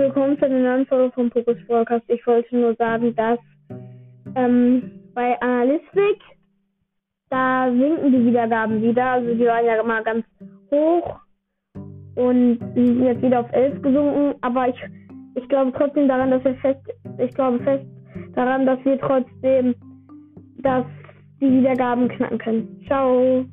willkommen zu einer neuen Folge vom Pokus Podcast. Ich wollte nur sagen, dass ähm, bei Analystik, da sinken die Wiedergaben wieder. Also die waren ja immer ganz hoch und die sind jetzt wieder auf 11 gesunken. Aber ich, ich glaube trotzdem daran, dass wir fest, ich glaube fest daran, dass wir trotzdem, dass die Wiedergaben knacken können. Ciao.